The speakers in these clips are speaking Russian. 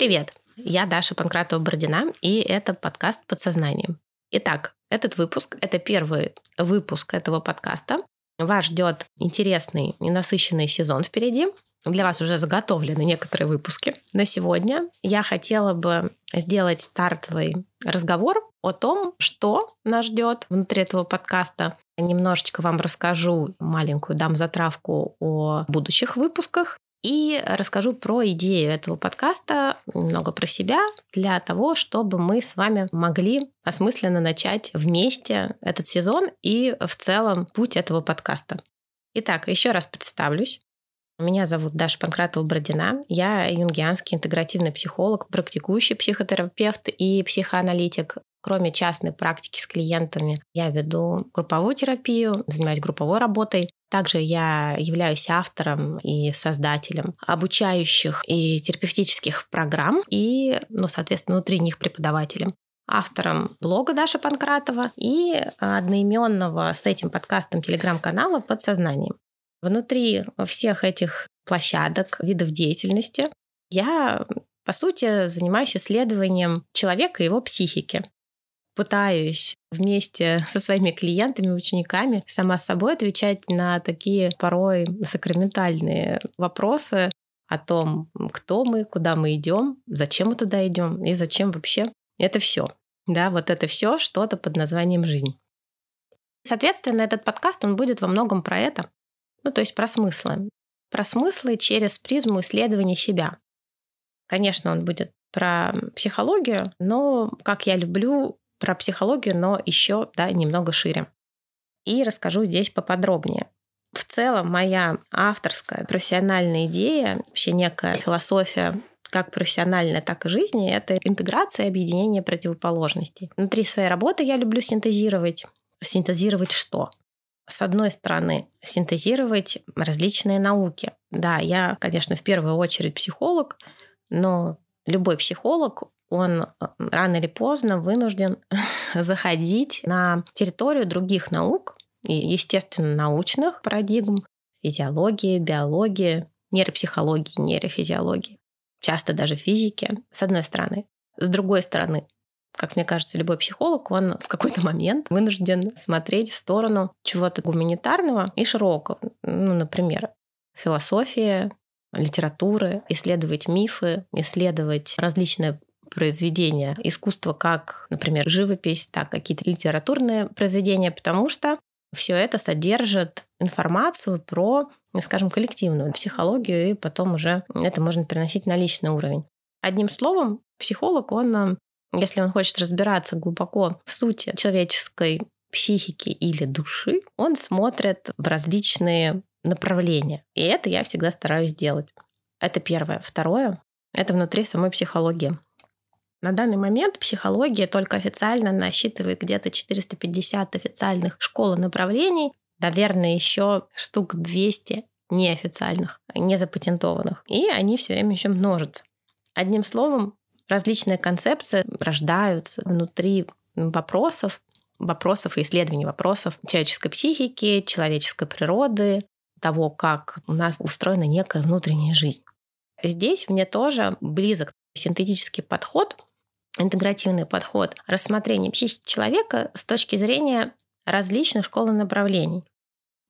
Привет! Я Даша Панкратова-Бородина, и это подкаст «Подсознание». Итак, этот выпуск — это первый выпуск этого подкаста. Вас ждет интересный и насыщенный сезон впереди. Для вас уже заготовлены некоторые выпуски. На сегодня я хотела бы сделать стартовый разговор о том, что нас ждет внутри этого подкаста. Немножечко вам расскажу маленькую дам затравку о будущих выпусках и расскажу про идею этого подкаста, немного про себя, для того, чтобы мы с вами могли осмысленно начать вместе этот сезон и в целом путь этого подкаста. Итак, еще раз представлюсь. Меня зовут Даша Панкратова-Бродина. Я юнгианский интегративный психолог, практикующий психотерапевт и психоаналитик. Кроме частной практики с клиентами, я веду групповую терапию, занимаюсь групповой работой. Также я являюсь автором и создателем обучающих и терапевтических программ и, ну, соответственно, внутри них преподавателем автором блога Даша Панкратова и одноименного с этим подкастом телеграм-канала «Подсознанием». Внутри всех этих площадок, видов деятельности я, по сути, занимаюсь исследованием человека и его психики пытаюсь вместе со своими клиентами, учениками сама собой отвечать на такие порой сакраментальные вопросы о том, кто мы, куда мы идем, зачем мы туда идем и зачем вообще это все. Да, вот это все что-то под названием жизнь. Соответственно, этот подкаст, он будет во многом про это, ну, то есть про смыслы. Про смыслы через призму исследования себя. Конечно, он будет про психологию, но, как я люблю про психологию, но еще да, немного шире. И расскажу здесь поподробнее. В целом, моя авторская профессиональная идея, вообще некая философия как профессиональная, так и жизни, это интеграция и объединение противоположностей. Внутри своей работы я люблю синтезировать. Синтезировать что? С одной стороны, синтезировать различные науки. Да, я, конечно, в первую очередь психолог, но любой психолог, он э, рано или поздно вынужден заходить на территорию других наук, и, естественно, научных парадигм, физиологии, биологии, нейропсихологии, нейрофизиологии, часто даже физики, с одной стороны. С другой стороны, как мне кажется, любой психолог, он в какой-то момент вынужден смотреть в сторону чего-то гуманитарного и широкого. Ну, например, философия, литературы, исследовать мифы, исследовать различные произведения искусства, как, например, живопись, так какие-то литературные произведения, потому что все это содержит информацию про, ну, скажем, коллективную психологию, и потом уже это можно переносить на личный уровень. Одним словом, психолог, он, если он хочет разбираться глубоко в сути человеческой психики или души, он смотрит в различные направления. И это я всегда стараюсь делать. Это первое. Второе — это внутри самой психологии. На данный момент психология только официально насчитывает где-то 450 официальных школ и направлений, наверное, еще штук 200 неофициальных, не запатентованных. И они все время еще множатся. Одним словом, различные концепции рождаются внутри вопросов, вопросов и исследований вопросов человеческой психики, человеческой природы, того, как у нас устроена некая внутренняя жизнь. Здесь мне тоже близок синтетический подход, интегративный подход рассмотрения психики человека с точки зрения различных школ и направлений.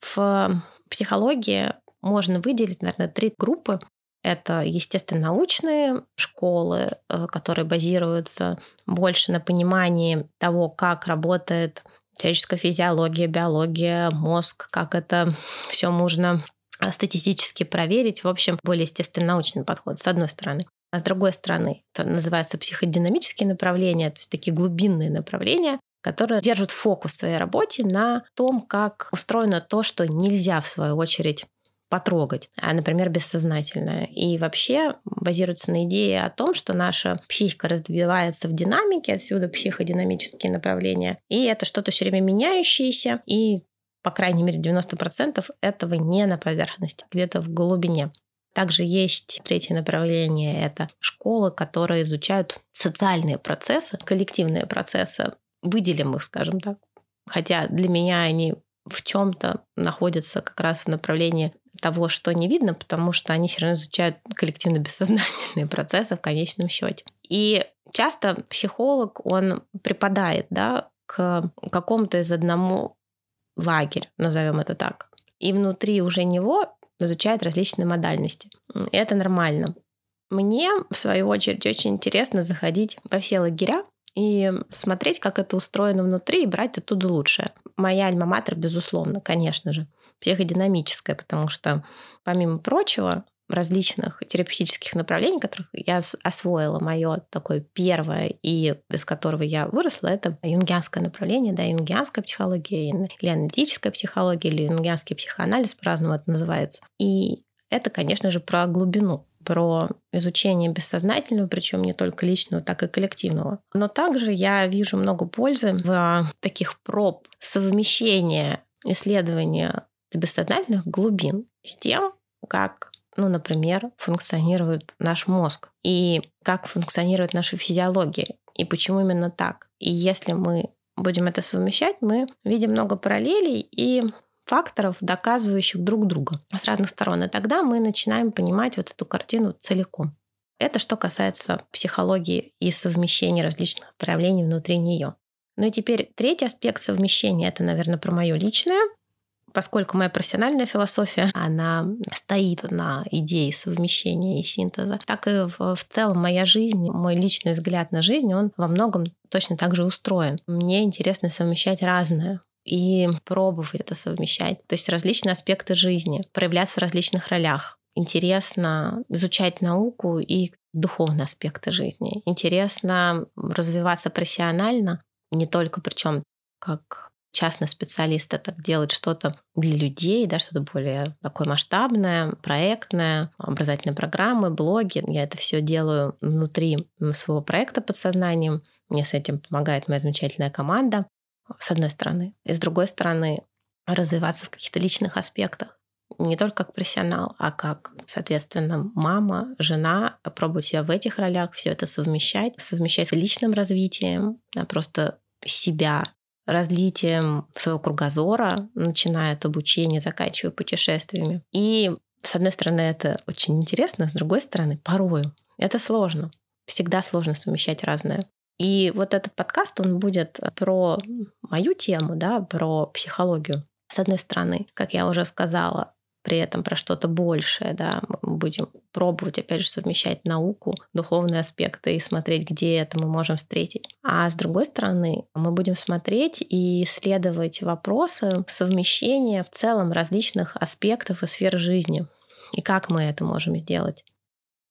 В психологии можно выделить, наверное, три группы. Это, естественно, научные школы, э, которые базируются больше на понимании того, как работает человеческая физиология, биология, мозг, как это все можно статистически проверить. В общем, более естественно научный подход, с одной стороны. А с другой стороны, это называется психодинамические направления, то есть такие глубинные направления, которые держат фокус в своей работе на том, как устроено то, что нельзя, в свою очередь, потрогать, а, например, бессознательное. И вообще базируется на идее о том, что наша психика развивается в динамике, отсюда психодинамические направления. И это что-то все время меняющееся, и по крайней мере 90% этого не на поверхности, где-то в глубине. Также есть третье направление — это школы, которые изучают социальные процессы, коллективные процессы. Выделим их, скажем так. Хотя для меня они в чем-то находятся как раз в направлении того, что не видно, потому что они все равно изучают коллективно-бессознательные процессы в конечном счете. И часто психолог, он преподает да, к какому-то из одному лагерь, назовем это так. И внутри уже него изучает различные модальности. И это нормально. Мне, в свою очередь, очень интересно заходить во все лагеря и смотреть, как это устроено внутри, и брать оттуда лучшее. Моя альма-матер, безусловно, конечно же, психодинамическая, потому что, помимо прочего, различных терапевтических направлений, которых я освоила, мое такое первое, и из которого я выросла, это юнгианское направление, да, юнгианская психология, или аналитическая психология, или юнгианский психоанализ, по-разному это называется. И это, конечно же, про глубину про изучение бессознательного, причем не только личного, так и коллективного. Но также я вижу много пользы в таких проб совмещения исследования бессознательных глубин с тем, как, ну, например, функционирует наш мозг и как функционирует наша физиология, и почему именно так. И если мы будем это совмещать, мы видим много параллелей и факторов, доказывающих друг друга с разных сторон. И тогда мы начинаем понимать вот эту картину целиком. Это что касается психологии и совмещения различных проявлений внутри нее. Ну и теперь третий аспект совмещения, это, наверное, про мое личное, поскольку моя профессиональная философия, она стоит на идее совмещения и синтеза, так и в, в целом моя жизнь, мой личный взгляд на жизнь, он во многом точно так же устроен. Мне интересно совмещать разное и пробовать это совмещать. То есть различные аспекты жизни, проявляться в различных ролях. Интересно изучать науку и духовные аспекты жизни. Интересно развиваться профессионально, не только причем как частный специалист, это делать что-то для людей, да, что-то более такое масштабное, проектное, образовательные программы, блоги. Я это все делаю внутри своего проекта подсознанием. Мне с этим помогает моя замечательная команда с одной стороны. И с другой стороны, развиваться в каких-то личных аспектах. Не только как профессионал, а как, соответственно, мама, жена, пробовать себя в этих ролях, все это совмещать, совмещать с личным развитием, а просто себя, разлитием своего кругозора, начиная от обучения, заканчивая путешествиями. И, с одной стороны, это очень интересно, с другой стороны, порою это сложно. Всегда сложно совмещать разное. И вот этот подкаст, он будет про мою тему, да, про психологию. С одной стороны, как я уже сказала, при этом про что-то большее, да, мы будем пробовать, опять же, совмещать науку, духовные аспекты и смотреть, где это мы можем встретить. А с другой стороны, мы будем смотреть и исследовать вопросы совмещения в целом различных аспектов и сфер жизни. И как мы это можем сделать.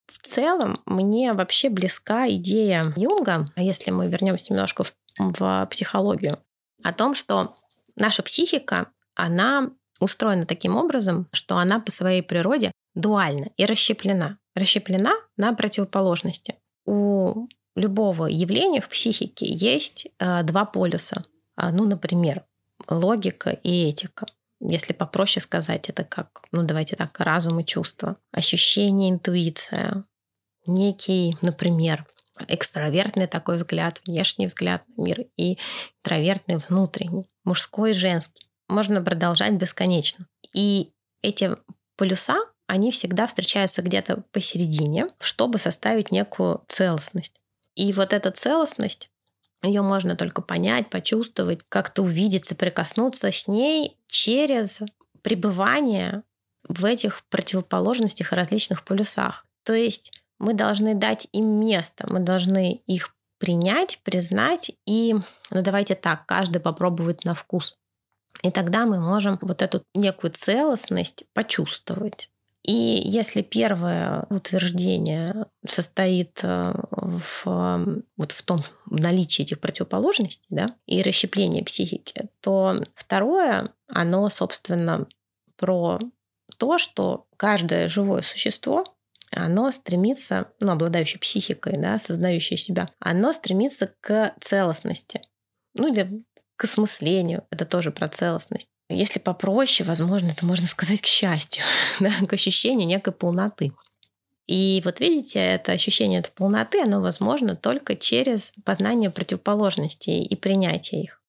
В целом, мне вообще близка идея Юнга, а если мы вернемся немножко в, в психологию, о том, что наша психика, она устроена таким образом, что она по своей природе дуальна и расщеплена. Расщеплена на противоположности. У любого явления в психике есть э, два полюса. А, ну, например, логика и этика. Если попроще сказать, это как, ну давайте так, разум и чувство, ощущение, интуиция, некий, например, экстравертный такой взгляд, внешний взгляд на мир и интровертный внутренний, мужской и женский. Можно продолжать бесконечно. И эти полюса, они всегда встречаются где-то посередине, чтобы составить некую целостность. И вот эта целостность, ее можно только понять, почувствовать, как-то увидеть, соприкоснуться с ней через пребывание в этих противоположностях и различных полюсах. То есть мы должны дать им место, мы должны их принять, признать и, ну давайте так, каждый попробовать на вкус. И тогда мы можем вот эту некую целостность почувствовать. И если первое утверждение состоит э, в, вот в том в наличии этих противоположностей да, и расщепления психики, то второе, оно, собственно, про то, что каждое живое существо оно стремится, ну, обладающее психикой, да, осознающее себя, оно стремится к целостности. Ну, или к осмыслению. Это тоже про целостность. Если попроще, возможно, это можно сказать к счастью, да, к ощущению некой полноты. И вот видите, это ощущение этой полноты, оно возможно только через познание противоположностей и принятие их.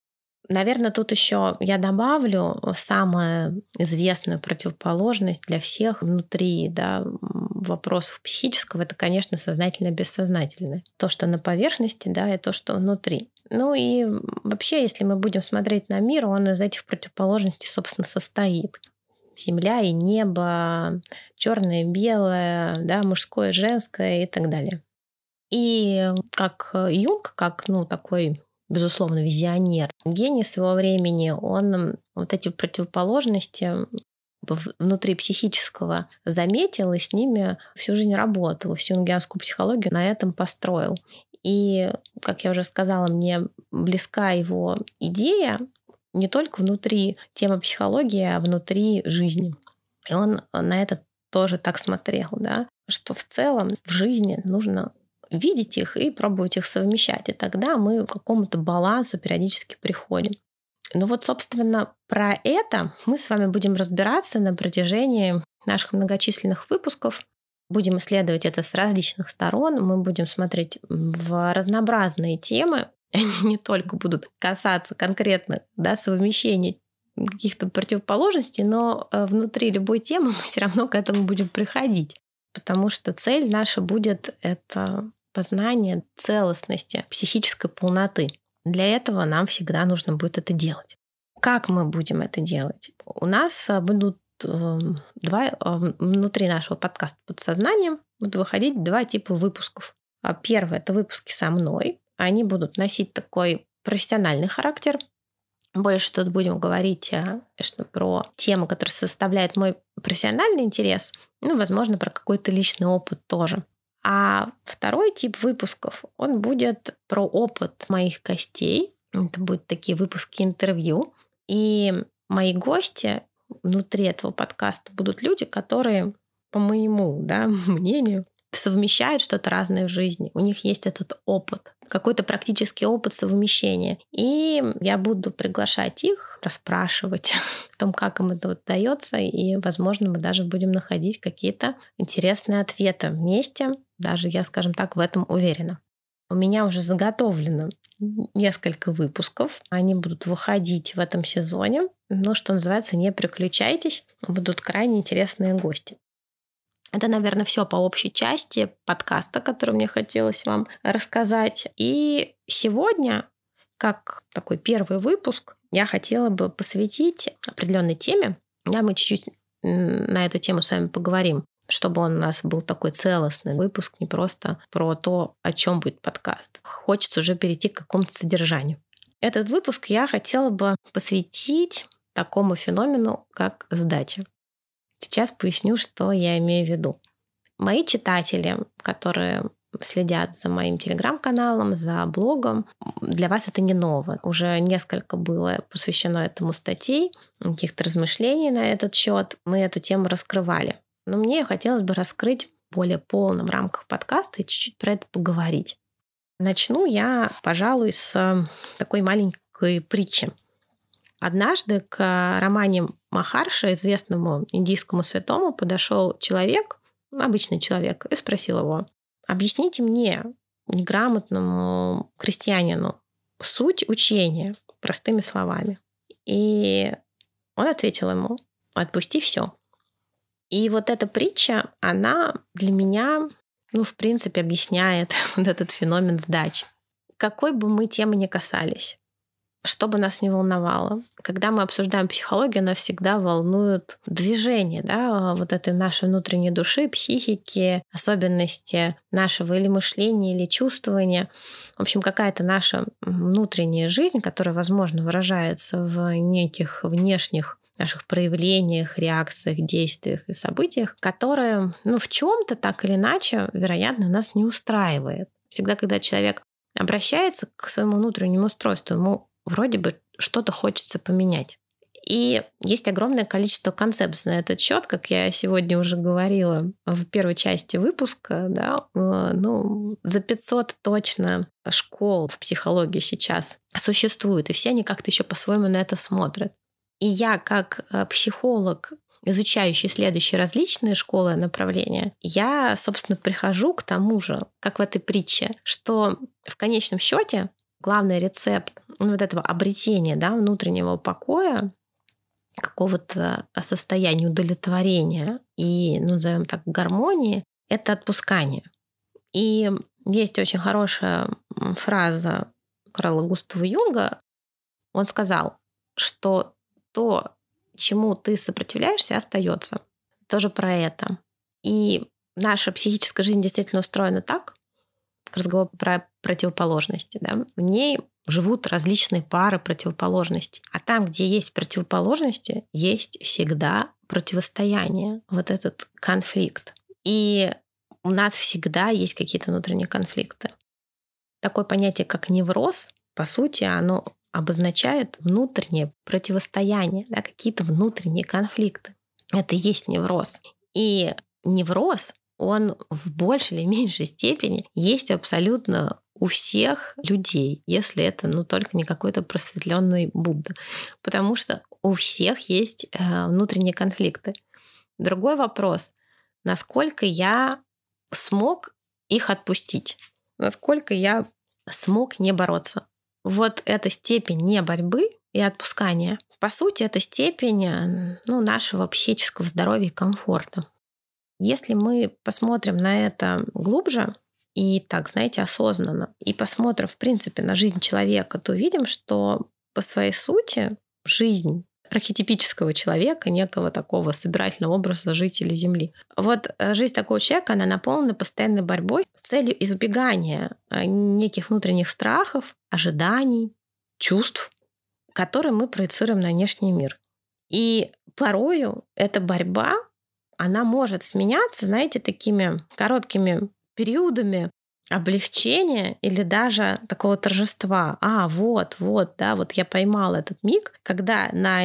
Наверное, тут еще я добавлю самую известную противоположность для всех внутри да, вопросов психического, это, конечно, сознательно-бессознательное. То, что на поверхности, да, и то, что внутри. Ну и вообще, если мы будем смотреть на мир, он из этих противоположностей, собственно, состоит. Земля и небо, черное и белое, да, мужское женское и так далее. И как Юнг, как ну, такой безусловно, визионер. Гений своего времени, он вот эти противоположности внутри психического заметил и с ними всю жизнь работал, всю юнгианскую психологию на этом построил. И, как я уже сказала, мне близка его идея не только внутри темы психологии, а внутри жизни. И он на это тоже так смотрел, да, что в целом в жизни нужно видеть их и пробовать их совмещать. И тогда мы к какому-то балансу периодически приходим. Ну вот, собственно, про это мы с вами будем разбираться на протяжении наших многочисленных выпусков. Будем исследовать это с различных сторон. Мы будем смотреть в разнообразные темы. Они не только будут касаться конкретно да, совмещения каких-то противоположностей, но э, внутри любой темы мы все равно к этому будем приходить. Потому что цель наша будет это познание целостности, психической полноты. Для этого нам всегда нужно будет это делать. Как мы будем это делать? У нас э, будут два эм, внутри нашего подкаста подсознанием будут выходить два типа выпусков. А первый это выпуски со мной. Они будут носить такой профессиональный характер. Больше тут будем говорить э, конечно, про тему, которая составляет мой профессиональный интерес, ну, возможно, про какой-то личный опыт тоже. А второй тип выпусков, он будет про опыт моих гостей. Это будут такие выпуски интервью. И мои гости внутри этого подкаста будут люди, которые, по моему да, мнению, совмещают что-то разное в жизни. У них есть этот опыт, какой-то практический опыт совмещения. И я буду приглашать их, расспрашивать о том, как им это удается, и, возможно, мы даже будем находить какие-то интересные ответы вместе. Даже я, скажем так, в этом уверена. У меня уже заготовлено несколько выпусков. Они будут выходить в этом сезоне. Но, что называется, не переключайтесь. Будут крайне интересные гости. Это, наверное, все по общей части подкаста, который мне хотелось вам рассказать. И сегодня, как такой первый выпуск, я хотела бы посвятить определенной теме. Да, мы чуть-чуть на эту тему с вами поговорим, чтобы он у нас был такой целостный выпуск, не просто про то, о чем будет подкаст. Хочется уже перейти к какому-то содержанию. Этот выпуск я хотела бы посвятить такому феномену, как сдача. Сейчас поясню, что я имею в виду. Мои читатели, которые следят за моим телеграм-каналом, за блогом, для вас это не ново. Уже несколько было посвящено этому статей, каких-то размышлений на этот счет. Мы эту тему раскрывали. Но мне хотелось бы раскрыть более полно в рамках подкаста и чуть-чуть про это поговорить. Начну я, пожалуй, с такой маленькой притчи. Однажды к романе Махарша, известному индийскому святому, подошел человек, обычный человек, и спросил его, объясните мне, неграмотному крестьянину, суть учения простыми словами. И он ответил ему, отпусти все. И вот эта притча, она для меня, ну, в принципе, объясняет вот этот феномен сдачи. Какой бы мы темы ни касались, что бы нас не волновало. Когда мы обсуждаем психологию, нас всегда волнует движение, да, вот этой нашей внутренней души, психики, особенности нашего или мышления, или чувствования. В общем, какая-то наша внутренняя жизнь, которая, возможно, выражается в неких внешних наших проявлениях, реакциях, действиях и событиях, которые, ну, в чем-то так или иначе, вероятно, нас не устраивает. Всегда, когда человек обращается к своему внутреннему устройству, ему вроде бы что-то хочется поменять. И есть огромное количество концепций на этот счет, как я сегодня уже говорила в первой части выпуска, да, э, ну, за 500 точно школ в психологии сейчас существует, и все они как-то еще по-своему на это смотрят. И я, как э, психолог, изучающий следующие различные школы направления, я, собственно, прихожу к тому же, как в этой притче, что в конечном счете главный рецепт ну, вот этого обретения да, внутреннего покоя, какого-то состояния удовлетворения и, ну, назовем так, гармонии, это отпускание. И есть очень хорошая фраза Карла Густава Юнга. Он сказал, что то, чему ты сопротивляешься, остается. Тоже про это. И наша психическая жизнь действительно устроена так, разговор про противоположности, да, в ней живут различные пары противоположностей. А там, где есть противоположности, есть всегда противостояние, вот этот конфликт. И у нас всегда есть какие-то внутренние конфликты. Такое понятие, как невроз, по сути, оно обозначает внутреннее противостояние, да, какие-то внутренние конфликты. Это и есть невроз. И невроз, он в большей или меньшей степени есть абсолютно у всех людей, если это ну, только не какой-то просветленный Будда. Потому что у всех есть э, внутренние конфликты. Другой вопрос, насколько я смог их отпустить, насколько я смог не бороться. Вот эта степень не борьбы и отпускания, по сути, это степень ну, нашего психического здоровья и комфорта. Если мы посмотрим на это глубже и так, знаете, осознанно, и посмотрим, в принципе, на жизнь человека, то увидим, что по своей сути жизнь архетипического человека, некого такого собирательного образа жителя Земли. Вот э, жизнь такого человека, она наполнена постоянной борьбой с целью избегания э, неких внутренних страхов, ожиданий, чувств, которые мы проецируем на внешний мир. И порою эта борьба, она может сменяться, знаете, такими короткими периодами облегчения или даже такого торжества. А, вот, вот, да, вот я поймала этот миг, когда на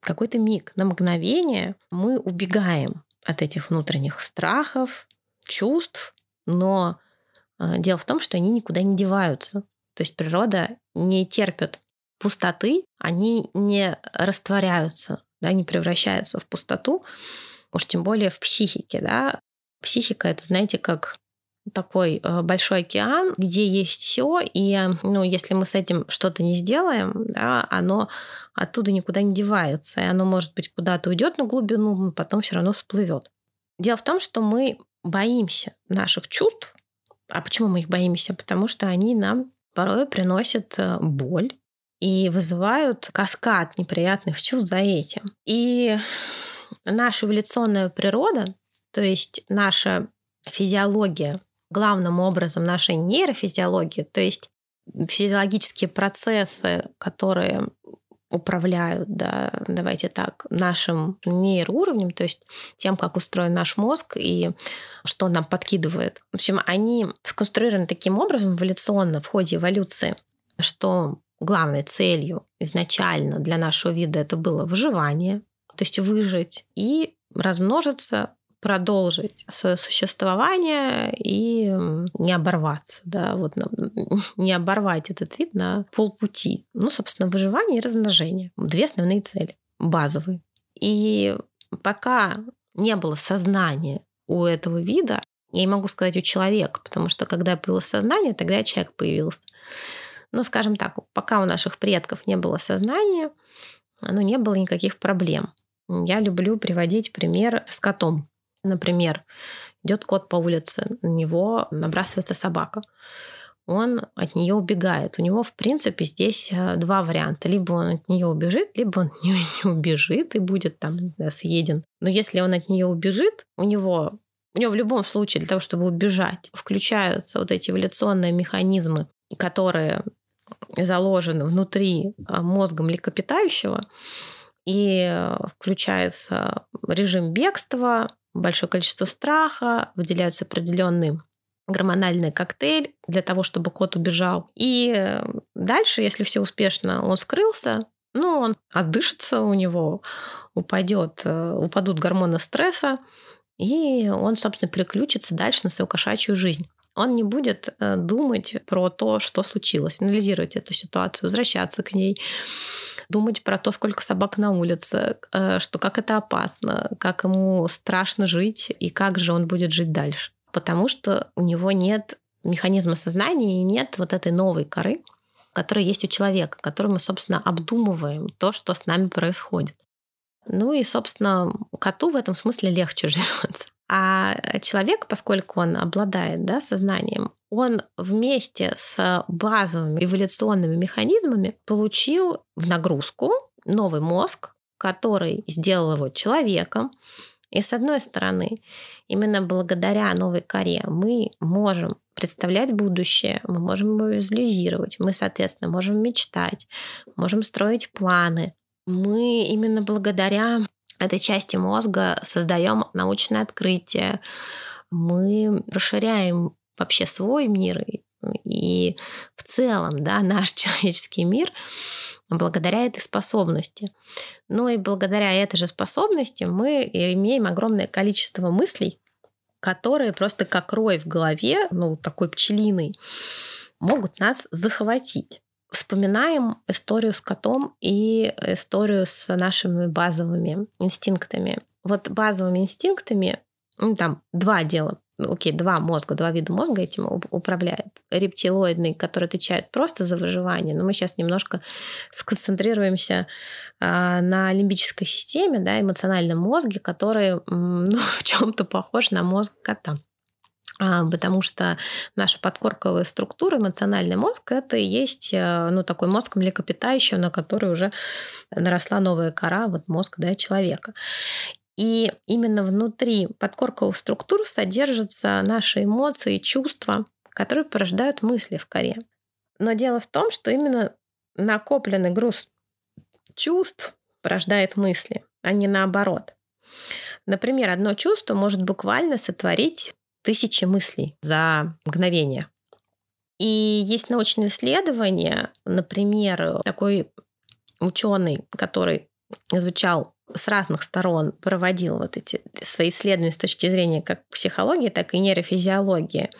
какой-то миг, на мгновение мы убегаем от этих внутренних страхов, чувств, но э, дело в том, что они никуда не деваются. То есть природа не терпит пустоты, они не растворяются, да, не превращаются в пустоту, уж тем более в психике. Да. Психика — это, знаете, как такой э, большой океан, где есть все, и ну, если мы с этим что-то не сделаем, да, оно оттуда никуда не девается, и оно, может быть, куда-то уйдет на глубину, но потом все равно всплывет. Дело в том, что мы боимся наших чувств. А почему мы их боимся? Потому что они нам порой приносят э, боль и вызывают каскад неприятных чувств за этим. И наша эволюционная природа, то есть наша физиология, главным образом нашей нейрофизиологии, то есть физиологические процессы, которые управляют, да, давайте так, нашим нейроуровнем, то есть тем, как устроен наш мозг и что нам подкидывает. В общем, они сконструированы таким образом эволюционно в ходе эволюции, что главной целью изначально для нашего вида это было выживание, то есть выжить и размножиться продолжить свое существование и не оборваться, да, вот не оборвать этот вид на полпути. Ну, собственно, выживание и размножение. Две основные цели, базовые. И пока не было сознания у этого вида, я не могу сказать у человека, потому что когда появилось сознание, тогда человек появился. Но, скажем так, пока у наших предков не было сознания, ну, не было никаких проблем. Я люблю приводить пример с котом. Например, идет кот по улице, на него набрасывается собака. Он от нее убегает. У него, в принципе, здесь э, два варианта. Либо он от нее убежит, либо он не убежит и будет там знаю, съеден. Но если он от нее убежит, у него у него в любом случае для того, чтобы убежать, включаются вот эти эволюционные механизмы, которые заложены внутри э, мозга млекопитающего, и э, включается режим бегства, большое количество страха, выделяются определенный гормональный коктейль для того, чтобы кот убежал. И э, дальше, если все успешно, он скрылся, ну, он отдышится, у него упадет, э, упадут гормоны стресса, и он, собственно, переключится дальше на свою кошачью жизнь. Он не будет э, думать про то, что случилось, анализировать эту ситуацию, возвращаться к ней, думать про то, сколько собак на улице, э, что как это опасно, как ему страшно жить и как же он будет жить дальше. Потому что у него нет механизма сознания и нет вот этой новой коры, который есть у человека, который мы, собственно, обдумываем то, что с нами происходит. Ну и, собственно, коту в этом смысле легче живется. А человек, поскольку он обладает да, сознанием, он вместе с базовыми эволюционными механизмами получил в нагрузку новый мозг, который сделал его человеком. И с одной стороны, именно благодаря новой коре мы можем представлять будущее, мы можем его визуализировать, мы, соответственно, можем мечтать, можем строить планы. Мы именно благодаря этой части мозга создаем научное открытие, мы расширяем вообще свой мир и в целом да, наш человеческий мир благодаря этой способности. Ну и благодаря этой же способности мы имеем огромное количество мыслей, которые просто как рой в голове, ну такой пчелиный, могут нас захватить. Вспоминаем историю с котом и историю с нашими базовыми инстинктами. Вот базовыми инстинктами, ну, там два дела ну, окей, два мозга, два вида мозга этим управляют. Рептилоидный, который отвечает просто за выживание, но мы сейчас немножко сконцентрируемся а, на лимбической системе, да, эмоциональном мозге, который ну, в чем-то похож на мозг кота а, потому что наша подкорковая структура, эмоциональный мозг, это и есть э, ну, такой мозг млекопитающего, на который уже наросла новая кора, вот мозг да, человека. И именно внутри подкорковых структур содержатся наши эмоции, чувства, которые порождают мысли в коре. Но дело в том, что именно накопленный груз чувств порождает мысли, а не наоборот. Например, одно чувство может буквально сотворить тысячи мыслей за мгновение. И есть научные исследования, например, такой ученый, который изучал с разных сторон проводил вот эти свои исследования с точки зрения как психологии, так и нейрофизиологии.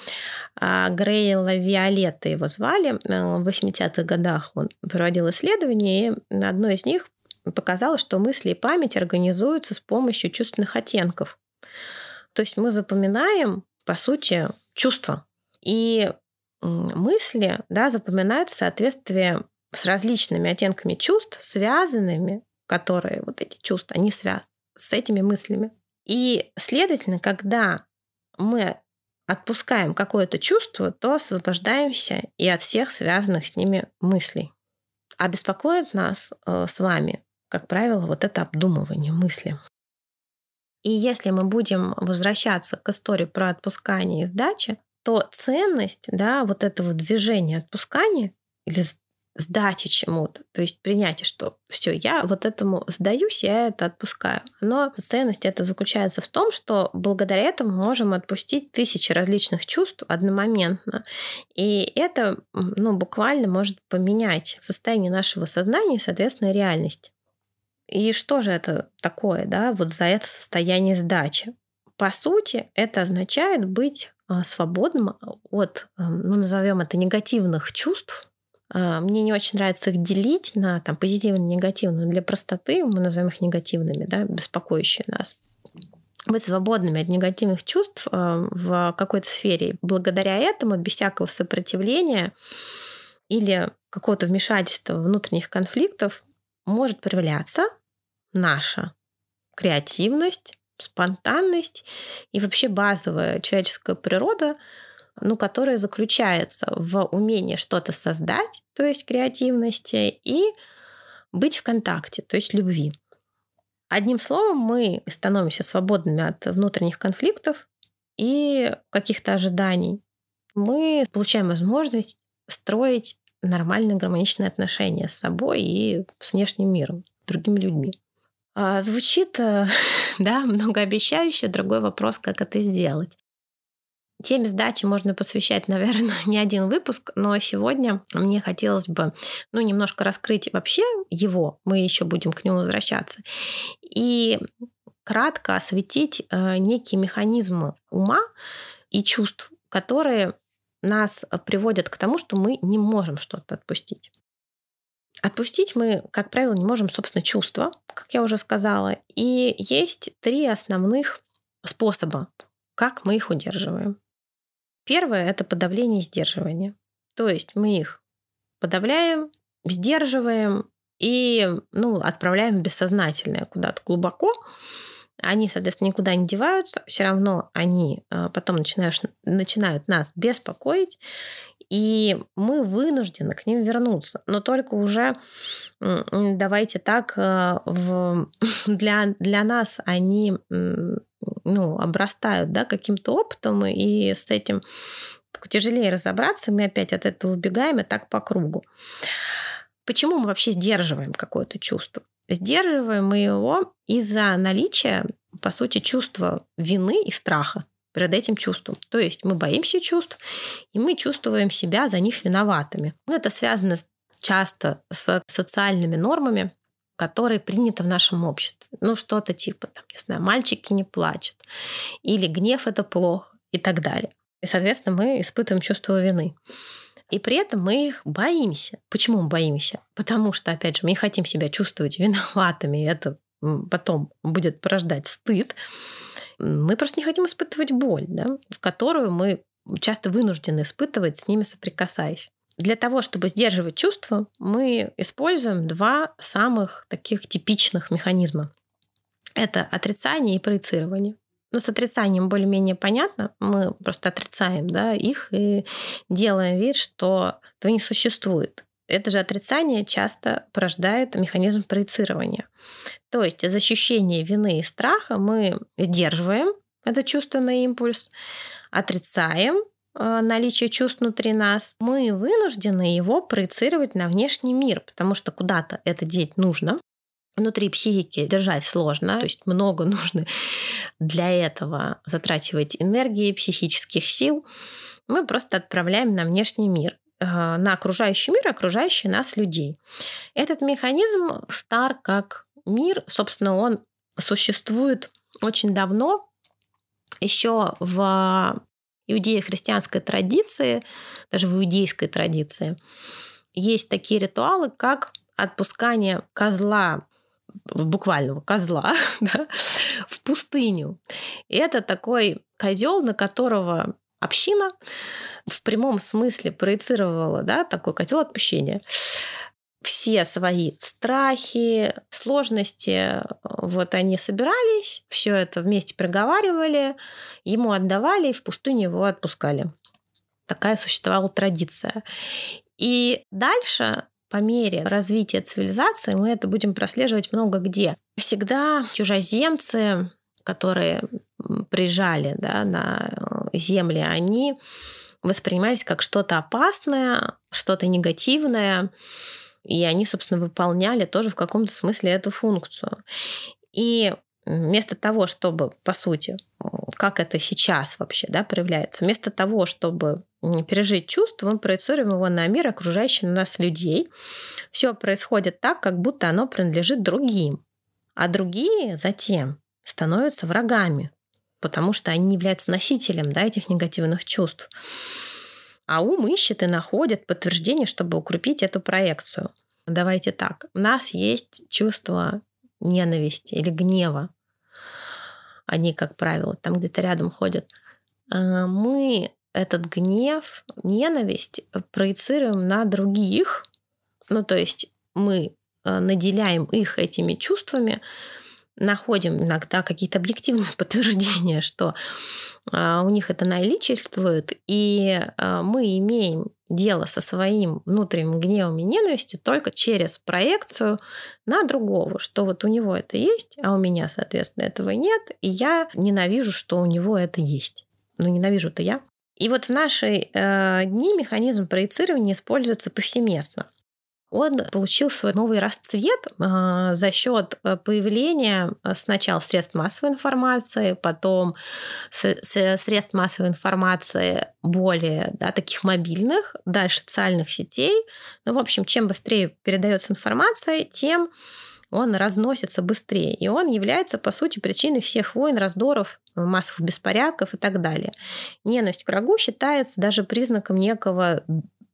А Грейла Виолетта его звали. Э, в 80-х годах он проводил исследования, и одно из них показало, что мысли и память организуются с помощью чувственных оттенков. То есть мы запоминаем, по сути, чувства. И мысли да, запоминают в соответствии с различными оттенками чувств, связанными которые вот эти чувства, они связаны с этими мыслями. И, следовательно, когда мы отпускаем какое-то чувство, то освобождаемся и от всех связанных с ними мыслей. А беспокоит нас э, с вами, как правило, вот это обдумывание мысли. И если мы будем возвращаться к истории про отпускание и сдачи, то ценность да, вот этого движения отпускания или сдачи чему-то, то есть принятие, что все, я вот этому сдаюсь, я это отпускаю. Но ценность это заключается в том, что благодаря этому можем отпустить тысячи различных чувств одномоментно. И это ну, буквально может поменять состояние нашего сознания соответственно, реальность. И что же это такое, да, вот за это состояние сдачи? По сути, это означает быть а, свободным от, ну, назовем это, негативных чувств, а, мне не очень нравится их делить на там, позитивные и негативные. Для простоты мы называем их негативными, да, беспокоящие нас. Быть свободными от негативных чувств а, в какой-то сфере. Благодаря этому, без всякого сопротивления или какого-то вмешательства внутренних конфликтов, может проявляться наша креативность, спонтанность и вообще базовая человеческая природа – ну, которая заключается в умении что-то создать, то есть креативности, и быть в контакте, то есть любви. Одним словом, мы становимся свободными от внутренних конфликтов и каких-то ожиданий. Мы получаем возможность строить нормальные гармоничные отношения с собой и с внешним миром, с другими людьми. А, звучит, э, да, многообещающе. Другой вопрос, как это сделать. Теме сдачи можно посвящать, наверное, не один выпуск, но сегодня мне хотелось бы ну, немножко раскрыть вообще его, мы еще будем к нему возвращаться, и кратко осветить э, некие механизмы ума и чувств, которые нас приводят к тому, что мы не можем что-то отпустить. Отпустить мы, как правило, не можем, собственно, чувства, как я уже сказала. И есть три основных способа, как мы их удерживаем. Первое – это подавление и сдерживание. То есть мы их подавляем, сдерживаем и ну, отправляем в бессознательное куда-то глубоко. Они, соответственно, никуда не деваются, все равно они э, потом начинаешь, начинают нас беспокоить, и мы вынуждены к ним вернуться. Но только уже, давайте так, э, в, для, для нас они ну, обрастают да, каким-то опытом, и с этим тяжелее разобраться, мы опять от этого убегаем и так по кругу. Почему мы вообще сдерживаем какое-то чувство? Сдерживаем мы его из-за наличия, по сути, чувства вины и страха перед этим чувством. То есть мы боимся чувств, и мы чувствуем себя за них виноватыми. Ну, это связано часто с социальными нормами, которые приняты в нашем обществе. Ну, что-то типа, там, не знаю, мальчики не плачут, или гнев это плохо, и так далее. И, соответственно, мы испытываем чувство вины. И при этом мы их боимся. Почему мы боимся? Потому что, опять же, мы не хотим себя чувствовать виноватыми, и это потом будет порождать стыд. Мы просто не хотим испытывать боль, да, которую мы часто вынуждены испытывать, с ними соприкасаясь. Для того, чтобы сдерживать чувства, мы используем два самых таких типичных механизма. Это отрицание и проецирование. Ну, с отрицанием более-менее понятно. Мы просто отрицаем да, их и делаем вид, что этого не существует. Это же отрицание часто порождает механизм проецирования. То есть из ощущения вины и страха мы сдерживаем этот чувственный импульс, отрицаем э, наличие чувств внутри нас, мы вынуждены его проецировать на внешний мир, потому что куда-то это деть нужно. Внутри психики держать сложно, то есть много нужно для этого затрачивать энергии, психических сил, мы просто отправляем на внешний мир на окружающий мир, окружающий нас людей. Этот механизм стар как мир, собственно, он существует очень давно, еще в иудео-христианской традиции, даже в иудейской традиции, есть такие ритуалы, как отпускание козла буквального козла да, в пустыню. И это такой козел, на которого община в прямом смысле проецировала да, такой котел отпущения все свои страхи, сложности, вот они собирались, все это вместе проговаривали, ему отдавали и в пустыню его отпускали. Такая существовала традиция. И дальше по мере развития цивилизации мы это будем прослеживать много где. Всегда чужеземцы, которые приезжали да, на земли, они воспринимались как что-то опасное, что-то негативное, и они, собственно, выполняли тоже в каком-то смысле эту функцию. И вместо того, чтобы, по сути, как это сейчас вообще да, проявляется, вместо того, чтобы пережить чувство, мы проецируем его на мир, окружающий нас людей. Все происходит так, как будто оно принадлежит другим. А другие затем становятся врагами, потому что они являются носителем да, этих негативных чувств. А ум ищет и находит подтверждение, чтобы укрепить эту проекцию. Давайте так. У нас есть чувство ненависти или гнева. Они, как правило, там где-то рядом ходят. А, мы этот гнев, ненависть проецируем на других. Ну, то есть мы э, наделяем их этими чувствами, находим иногда какие-то объективные подтверждения, что а, у них это наличествует, и а, мы имеем дело со своим внутренним гневом и ненавистью только через проекцию на другого, что вот у него это есть, а у меня, соответственно, этого нет, и я ненавижу, что у него это есть. Ну, ненавижу-то я. И вот в наши э, дни механизм проецирования используется повсеместно. Он получил свой новый расцвет э, за счет э, появления э, сначала средств массовой информации, потом средств массовой информации более да, таких мобильных, дальше социальных сетей. Ну, в общем, чем быстрее передается информация, тем он разносится быстрее. И он является, по сути, причиной всех войн, раздоров, массовых беспорядков и так далее. Ненависть к врагу считается даже признаком некого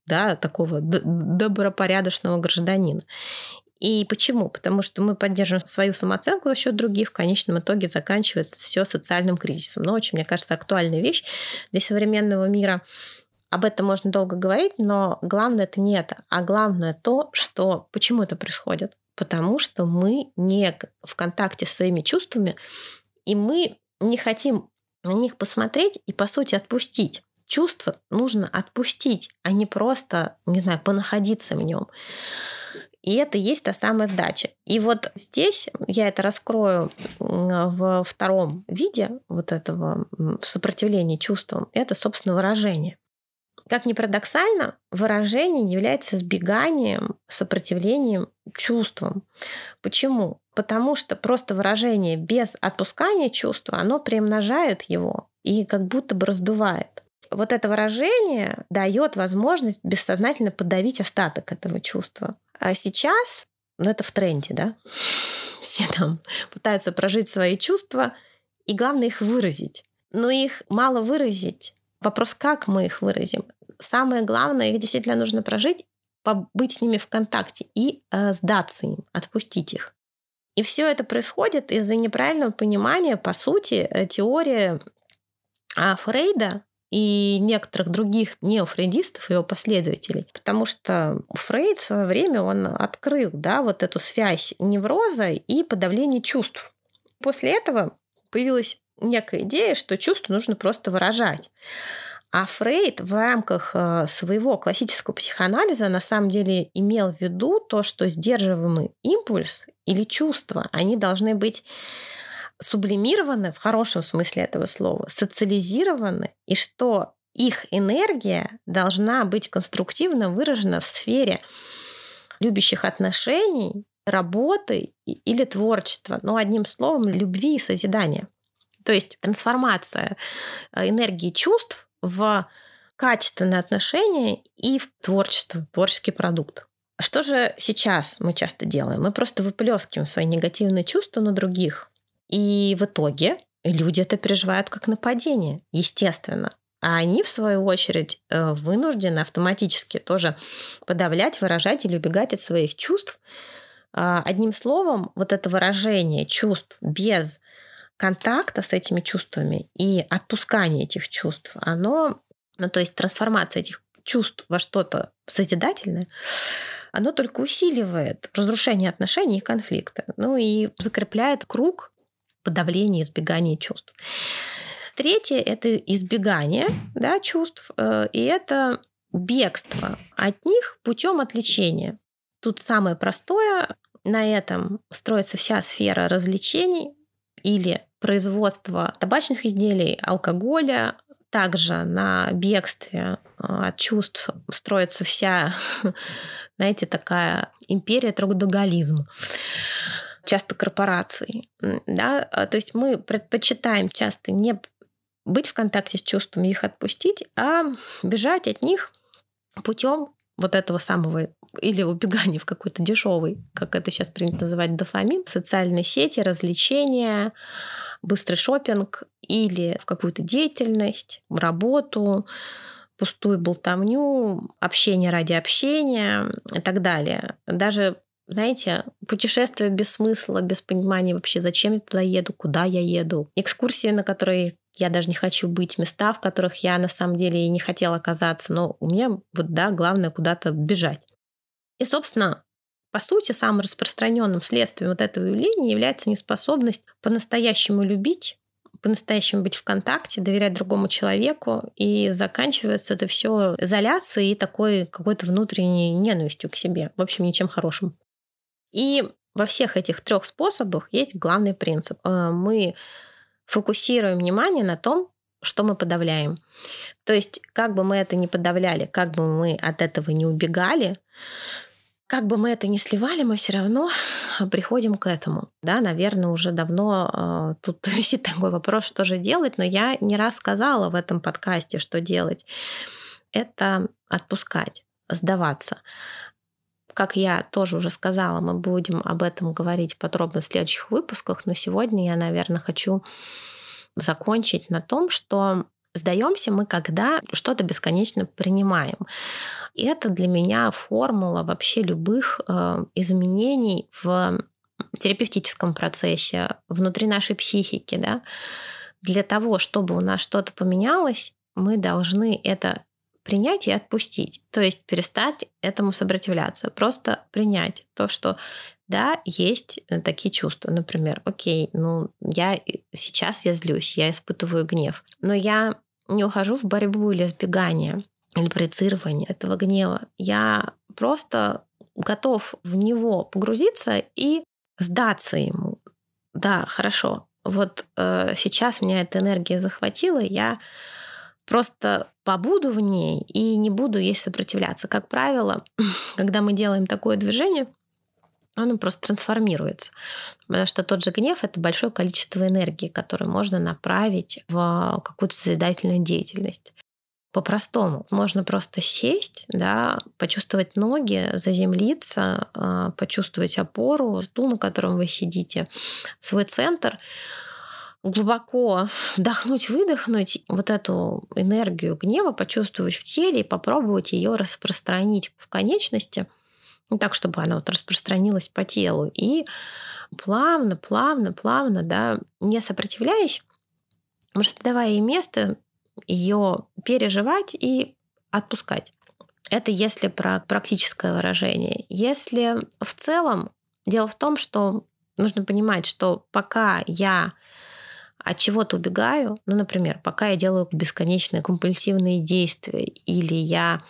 да, такого добропорядочного гражданина. И почему? Потому что мы поддерживаем свою самооценку за счет других, в конечном итоге заканчивается все социальным кризисом. Но очень, мне кажется, актуальная вещь для современного мира. об этом можно долго говорить, но главное это не это, а главное то, что почему это происходит. Потому что мы не в контакте с своими чувствами, и мы не хотим на них посмотреть и, по сути, отпустить. Чувство нужно отпустить, а не просто, не знаю, понаходиться в нем. И это есть та самая сдача. И вот здесь я это раскрою в втором виде вот этого сопротивления чувствам. Это, собственно, выражение. Как ни парадоксально, выражение является сбеганием, сопротивлением чувствам. Почему? Потому что просто выражение без отпускания чувства, оно приумножает его и как будто бы раздувает. Вот это выражение дает возможность бессознательно подавить остаток этого чувства. А сейчас, ну это в тренде, да, все там пытаются прожить свои чувства, и главное их выразить. Но их мало выразить. Вопрос, как мы их выразим. Самое главное, их действительно нужно прожить, побыть с ними в контакте и э, сдаться им, отпустить их. И все это происходит из-за неправильного понимания, по сути, э, теории а, Фрейда и некоторых других неофрейдистов, его последователей. Потому что Фрейд в свое время он открыл да, вот эту связь невроза и подавления чувств. После этого появилась некая идея, что чувства нужно просто выражать. А Фрейд в рамках э, своего классического психоанализа на самом деле имел в виду то, что сдерживаемый импульс или чувства, они должны быть сублимированы в хорошем смысле этого слова, социализированы, и что их энергия должна быть конструктивно выражена в сфере любящих отношений, работы или творчества. Но одним словом, любви и созидания. То есть трансформация э, энергии чувств в качественные отношения и в творчество, творческий продукт. Что же сейчас мы часто делаем? Мы просто выплескиваем свои негативные чувства на других. И в итоге люди это переживают как нападение, естественно. А они, в свою очередь, э, вынуждены автоматически тоже подавлять, выражать или убегать от своих чувств. А, одним словом, вот это выражение чувств без контакта с этими чувствами и отпускания этих чувств, оно, ну то есть трансформация этих чувств во что-то созидательное, оно только усиливает разрушение отношений и конфликта. Ну и закрепляет круг подавления, избегания чувств. Третье – это избегание да, чувств, э, и это бегство от них путем отвлечения. Тут самое простое. На этом строится вся сфера развлечений или производства табачных изделий, алкоголя, также на бегстве э, от чувств строится вся, знаете, такая империя трудоголизма часто корпораций. Да? А, то есть мы предпочитаем часто не быть в контакте с чувствами, их отпустить, а бежать от них путем вот этого самого или убегания в какой-то дешевый, как это сейчас принято называть, дофамин, социальные сети, развлечения, быстрый шопинг или в какую-то деятельность, в работу, пустую болтовню, общение ради общения и так далее. Даже знаете, путешествие без смысла, без понимания вообще, зачем я туда еду, куда я еду. Экскурсии, на которые я даже не хочу быть, места, в которых я на самом деле и не хотела оказаться, но у меня вот, да, главное куда-то бежать. И, собственно, по сути, самым распространенным следствием вот этого явления является неспособность по-настоящему любить, по-настоящему быть в контакте, доверять другому человеку, и заканчивается это все изоляцией и такой какой-то внутренней ненавистью к себе. В общем, ничем хорошим. И во всех этих трех способах есть главный принцип. Э, мы фокусируем внимание на том, что мы подавляем. То есть, как бы мы это ни подавляли, как бы мы от этого не убегали, как бы мы это ни сливали, мы все равно приходим к этому. Да, наверное, уже давно э, тут висит такой вопрос, что же делать, но я не раз сказала в этом подкасте, что делать. Это отпускать, сдаваться. Как я тоже уже сказала, мы будем об этом говорить подробно в следующих выпусках, но сегодня я, наверное, хочу закончить на том, что Сдаемся мы, когда что-то бесконечно принимаем. И это для меня формула вообще любых э, изменений в терапевтическом процессе, внутри нашей психики. Да? Для того, чтобы у нас что-то поменялось, мы должны это принять и отпустить. То есть перестать этому сопротивляться. Просто принять то, что да, есть э, такие чувства. Например, окей, ну, я сейчас я злюсь, я испытываю гнев, но я не ухожу в борьбу или сбегание, или проецирование этого гнева. Я просто готов в него погрузиться и сдаться ему. Да, хорошо. Вот э, сейчас меня эта энергия захватила, я просто побуду в ней и не буду ей сопротивляться. Как правило, когда мы делаем такое движение, оно просто трансформируется. Потому что тот же гнев — это большое количество энергии, которое можно направить в какую-то созидательную деятельность. По-простому. Можно просто сесть, да, почувствовать ноги, заземлиться, а, почувствовать опору, стул, на котором вы сидите, свой центр, глубоко вдохнуть, выдохнуть вот эту энергию гнева, почувствовать в теле и попробовать ее распространить в конечности – ну, так, чтобы она вот распространилась по телу. И плавно, плавно, плавно, да, не сопротивляясь, просто давая ей место, ее переживать и отпускать. Это если про практическое выражение. Если в целом, дело в том, что нужно понимать, что пока я от чего-то убегаю, ну, например, пока я делаю бесконечные компульсивные действия, или я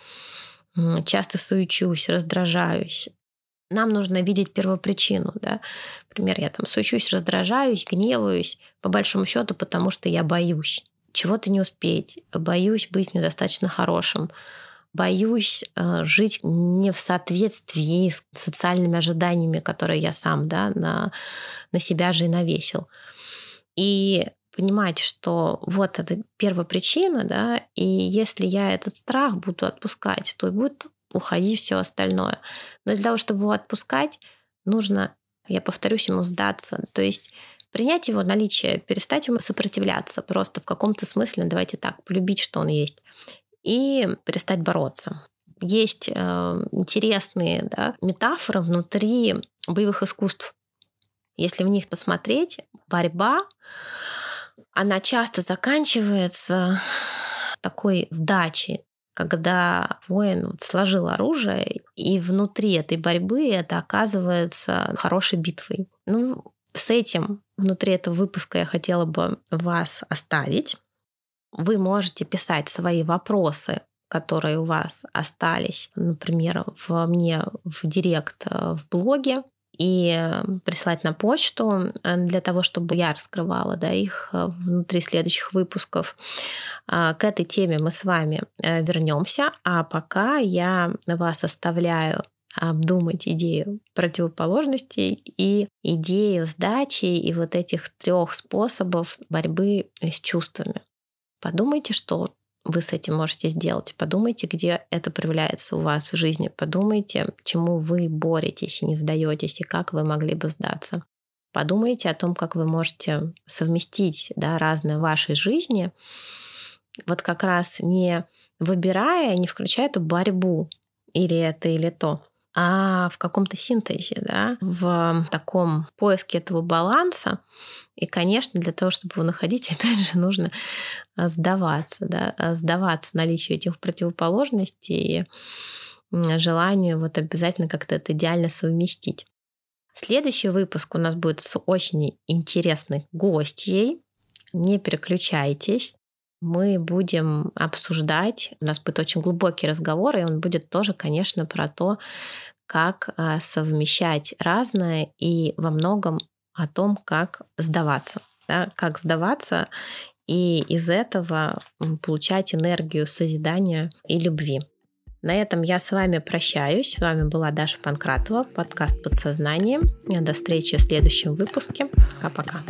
часто суечусь, раздражаюсь. Нам нужно видеть первопричину, да. Например, я там суечусь, раздражаюсь, гневаюсь, по большому счету, потому что я боюсь чего-то не успеть, боюсь быть недостаточно хорошим, боюсь э, жить не в соответствии с социальными ожиданиями, которые я сам да, на, на себя же и навесил. И понимать, что вот это первая причина, да, и если я этот страх буду отпускать, то и будет уходить все остальное. Но для того, чтобы его отпускать, нужно, я повторюсь, ему сдаться. То есть принять его наличие, перестать ему сопротивляться, просто в каком-то смысле, давайте так, полюбить, что он есть, и перестать бороться. Есть э, интересные да, метафоры внутри боевых искусств. Если в них посмотреть, борьба она часто заканчивается такой сдачей, когда воин вот сложил оружие, и внутри этой борьбы это оказывается хорошей битвой. Ну, с этим внутри этого выпуска я хотела бы вас оставить. Вы можете писать свои вопросы которые у вас остались, например, в мне в директ э, в блоге и прислать на почту э, для того, чтобы я раскрывала да, их э, внутри следующих выпусков. А, к этой теме мы с вами э, вернемся, а пока я вас оставляю обдумать идею противоположностей и идею сдачи и вот этих трех способов борьбы с чувствами. Подумайте, что вы с этим можете сделать. Подумайте, где это проявляется у вас в жизни. Подумайте, чему вы боретесь и не сдаетесь, и как вы могли бы сдаться. Подумайте о том, как вы можете совместить да, разные вашей жизни, вот как раз не выбирая, не включая эту борьбу или это, или то, а в каком-то синтезе, да, в таком поиске этого баланса. И, конечно, для того, чтобы его находить, опять же, нужно а, сдаваться, да, а, сдаваться наличию этих противоположностей и желанию вот обязательно как-то это идеально совместить. Следующий выпуск у нас будет с очень интересной гостьей. Не переключайтесь мы будем обсуждать, у нас будет очень глубокий разговор, и он будет тоже, конечно, про то, как а, совмещать разное и во многом о том, как сдаваться. Да, как сдаваться и из этого получать энергию созидания и любви. На этом я с вами прощаюсь. С вами была Даша Панкратова, подкаст «Подсознание». До встречи в следующем выпуске. Пока-пока.